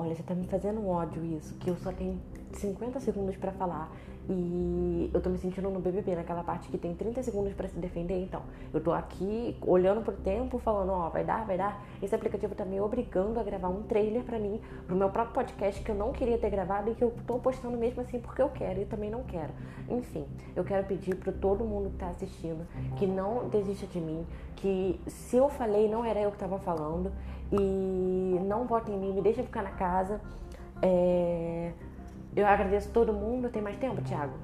Olha, você tá me fazendo ódio isso, que eu só tenho 50 segundos para falar e eu tô me sentindo no BBB, naquela parte que tem 30 segundos para se defender. Então, eu tô aqui olhando pro tempo, falando, ó, oh, vai dar, vai dar. Esse aplicativo tá me obrigando a gravar um trailer para mim, pro meu próprio podcast que eu não queria ter gravado e que eu tô postando mesmo assim porque eu quero e também não quero. Enfim, eu quero pedir para todo mundo que tá assistindo que não desista de mim, que se eu falei não era eu que tava falando e não votem em mim, me deixa ficar na casa. É... Eu agradeço todo mundo. Tem mais tempo, Thiago?